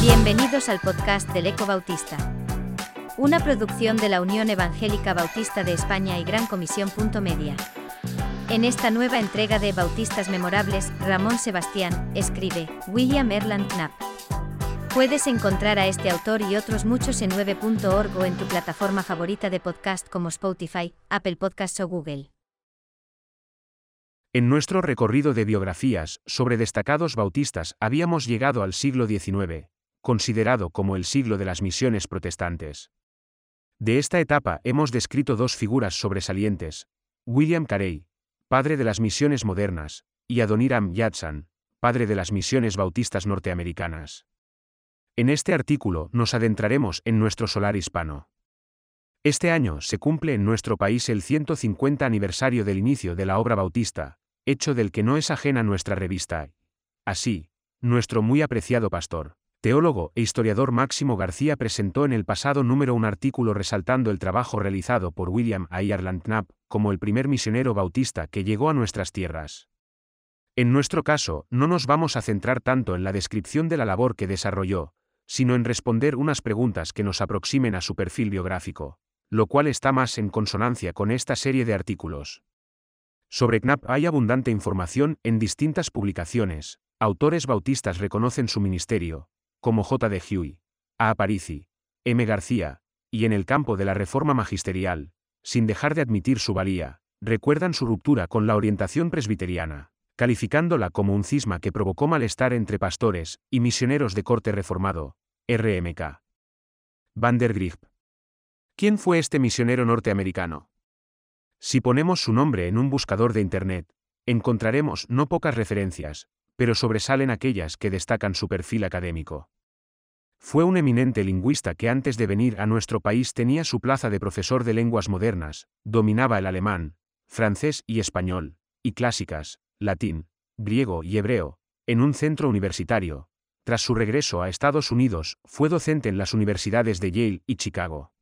Bienvenidos al podcast del Eco Bautista. Una producción de la Unión Evangélica Bautista de España y Gran Comisión. Media. En esta nueva entrega de Bautistas Memorables, Ramón Sebastián, escribe, William Erland Knapp. Puedes encontrar a este autor y otros muchos en 9.org o en tu plataforma favorita de podcast como Spotify, Apple Podcasts o Google. En nuestro recorrido de biografías sobre destacados bautistas habíamos llegado al siglo XIX, considerado como el siglo de las misiones protestantes. De esta etapa hemos descrito dos figuras sobresalientes, William Carey, padre de las misiones modernas, y Adoniram Judson, padre de las misiones bautistas norteamericanas. En este artículo nos adentraremos en nuestro solar hispano. Este año se cumple en nuestro país el 150 aniversario del inicio de la obra bautista, hecho del que no es ajena nuestra revista. Así, nuestro muy apreciado pastor, teólogo e historiador Máximo García presentó en el pasado número un artículo resaltando el trabajo realizado por William Ireland Knapp como el primer misionero bautista que llegó a nuestras tierras. En nuestro caso, no nos vamos a centrar tanto en la descripción de la labor que desarrolló, sino en responder unas preguntas que nos aproximen a su perfil biográfico, lo cual está más en consonancia con esta serie de artículos. Sobre Knapp hay abundante información en distintas publicaciones, autores bautistas reconocen su ministerio, como J. de Huey, A. Aparici, M. García, y en el campo de la reforma magisterial, sin dejar de admitir su valía, recuerdan su ruptura con la orientación presbiteriana, calificándola como un cisma que provocó malestar entre pastores y misioneros de corte reformado, RMK. Van der Griep. ¿Quién fue este misionero norteamericano? Si ponemos su nombre en un buscador de Internet, encontraremos no pocas referencias, pero sobresalen aquellas que destacan su perfil académico. Fue un eminente lingüista que antes de venir a nuestro país tenía su plaza de profesor de lenguas modernas, dominaba el alemán, francés y español, y clásicas, latín, griego y hebreo, en un centro universitario. Tras su regreso a Estados Unidos, fue docente en las universidades de Yale y Chicago.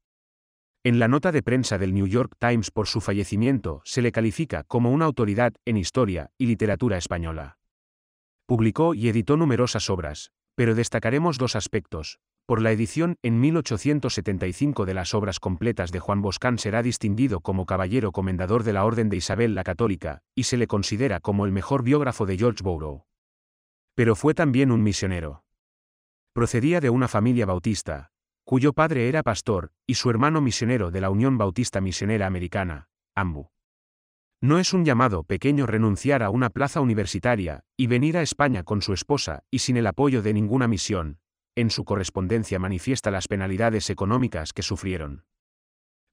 En la nota de prensa del New York Times por su fallecimiento se le califica como una autoridad en historia y literatura española. Publicó y editó numerosas obras, pero destacaremos dos aspectos. Por la edición en 1875 de las obras completas de Juan Boscán será distinguido como caballero comendador de la Orden de Isabel la Católica, y se le considera como el mejor biógrafo de George Borrow. Pero fue también un misionero. Procedía de una familia bautista, cuyo padre era pastor, y su hermano misionero de la Unión Bautista Misionera Americana, AMBU. No es un llamado pequeño renunciar a una plaza universitaria y venir a España con su esposa y sin el apoyo de ninguna misión. En su correspondencia manifiesta las penalidades económicas que sufrieron.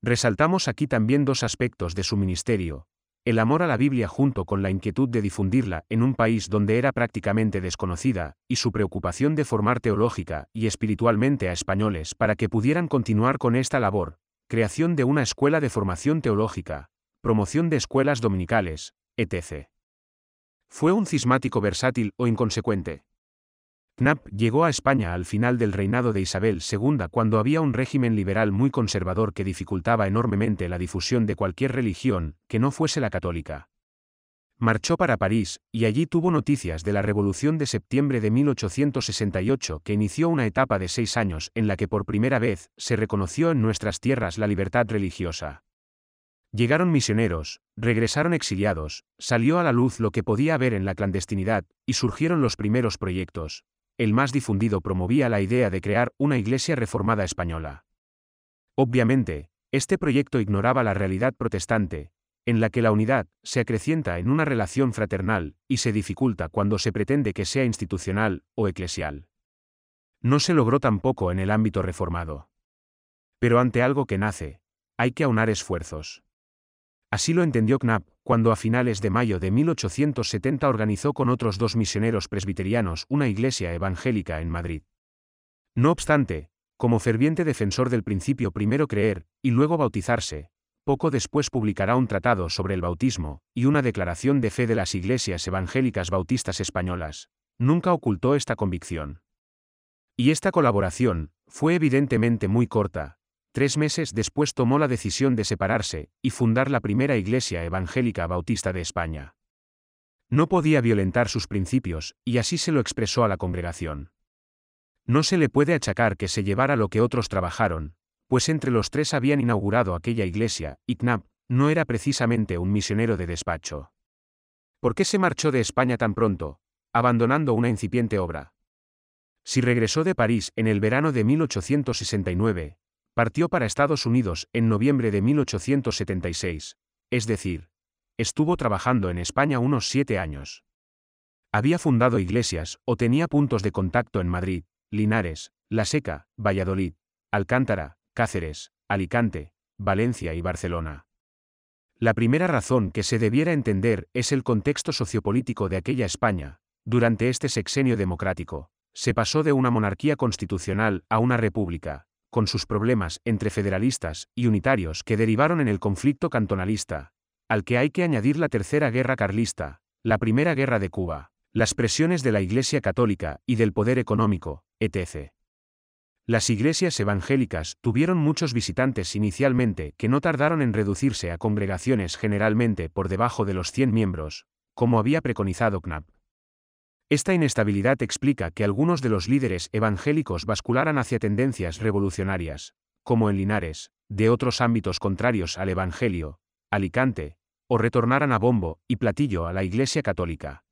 Resaltamos aquí también dos aspectos de su ministerio, el amor a la Biblia junto con la inquietud de difundirla en un país donde era prácticamente desconocida, y su preocupación de formar teológica y espiritualmente a españoles para que pudieran continuar con esta labor, creación de una escuela de formación teológica, promoción de escuelas dominicales, etc. ¿Fue un cismático versátil o inconsecuente? Knapp llegó a España al final del reinado de Isabel II cuando había un régimen liberal muy conservador que dificultaba enormemente la difusión de cualquier religión que no fuese la católica. Marchó para París, y allí tuvo noticias de la Revolución de septiembre de 1868 que inició una etapa de seis años en la que por primera vez se reconoció en nuestras tierras la libertad religiosa. Llegaron misioneros, regresaron exiliados, salió a la luz lo que podía haber en la clandestinidad, y surgieron los primeros proyectos. El más difundido promovía la idea de crear una iglesia reformada española. Obviamente, este proyecto ignoraba la realidad protestante, en la que la unidad se acrecienta en una relación fraternal y se dificulta cuando se pretende que sea institucional o eclesial. No se logró tampoco en el ámbito reformado. Pero ante algo que nace, hay que aunar esfuerzos. Así lo entendió Knapp, cuando a finales de mayo de 1870 organizó con otros dos misioneros presbiterianos una iglesia evangélica en Madrid. No obstante, como ferviente defensor del principio primero creer, y luego bautizarse, poco después publicará un tratado sobre el bautismo, y una declaración de fe de las iglesias evangélicas bautistas españolas. Nunca ocultó esta convicción. Y esta colaboración, fue evidentemente muy corta, Tres meses después tomó la decisión de separarse y fundar la primera iglesia evangélica bautista de España. No podía violentar sus principios, y así se lo expresó a la congregación. No se le puede achacar que se llevara lo que otros trabajaron, pues entre los tres habían inaugurado aquella iglesia, y Knapp no era precisamente un misionero de despacho. ¿Por qué se marchó de España tan pronto, abandonando una incipiente obra? Si regresó de París en el verano de 1869, partió para Estados Unidos en noviembre de 1876, es decir, estuvo trabajando en España unos siete años. Había fundado iglesias o tenía puntos de contacto en Madrid, Linares, La Seca, Valladolid, Alcántara, Cáceres, Alicante, Valencia y Barcelona. La primera razón que se debiera entender es el contexto sociopolítico de aquella España, durante este sexenio democrático, se pasó de una monarquía constitucional a una república, con sus problemas entre federalistas y unitarios que derivaron en el conflicto cantonalista, al que hay que añadir la Tercera Guerra Carlista, la Primera Guerra de Cuba, las presiones de la Iglesia Católica y del poder económico, etc. Las iglesias evangélicas tuvieron muchos visitantes inicialmente que no tardaron en reducirse a congregaciones generalmente por debajo de los 100 miembros, como había preconizado Knapp. Esta inestabilidad explica que algunos de los líderes evangélicos bascularan hacia tendencias revolucionarias, como en Linares, de otros ámbitos contrarios al Evangelio, Alicante, o retornaran a bombo y platillo a la Iglesia Católica.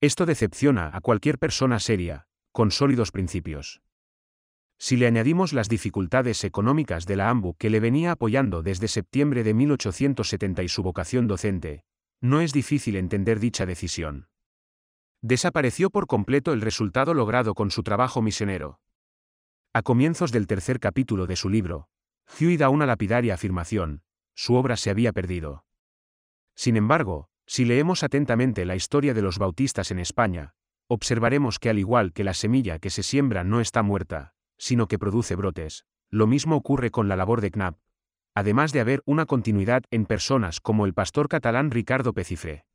Esto decepciona a cualquier persona seria, con sólidos principios. Si le añadimos las dificultades económicas de la AMBU que le venía apoyando desde septiembre de 1870 y su vocación docente, no es difícil entender dicha decisión. Desapareció por completo el resultado logrado con su trabajo misionero. A comienzos del tercer capítulo de su libro, Huey da una lapidaria afirmación, su obra se había perdido. Sin embargo, si leemos atentamente la historia de los bautistas en España, observaremos que al igual que la semilla que se siembra no está muerta, sino que produce brotes, lo mismo ocurre con la labor de Knapp, además de haber una continuidad en personas como el pastor catalán Ricardo Pecifre.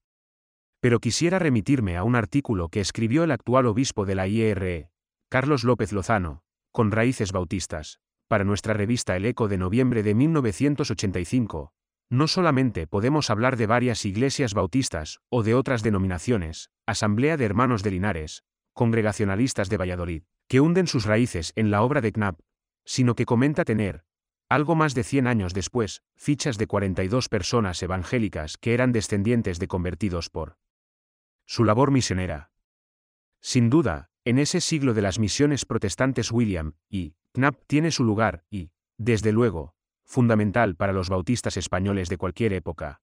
Pero quisiera remitirme a un artículo que escribió el actual obispo de la IRE, Carlos López Lozano, con raíces bautistas, para nuestra revista El Eco de noviembre de 1985. No solamente podemos hablar de varias iglesias bautistas o de otras denominaciones, Asamblea de Hermanos de Linares, Congregacionalistas de Valladolid, que hunden sus raíces en la obra de Knapp, sino que comenta tener, algo más de 100 años después, fichas de 42 personas evangélicas que eran descendientes de convertidos por su labor misionera. Sin duda, en ese siglo de las misiones protestantes William y Knapp tiene su lugar y, desde luego, fundamental para los bautistas españoles de cualquier época.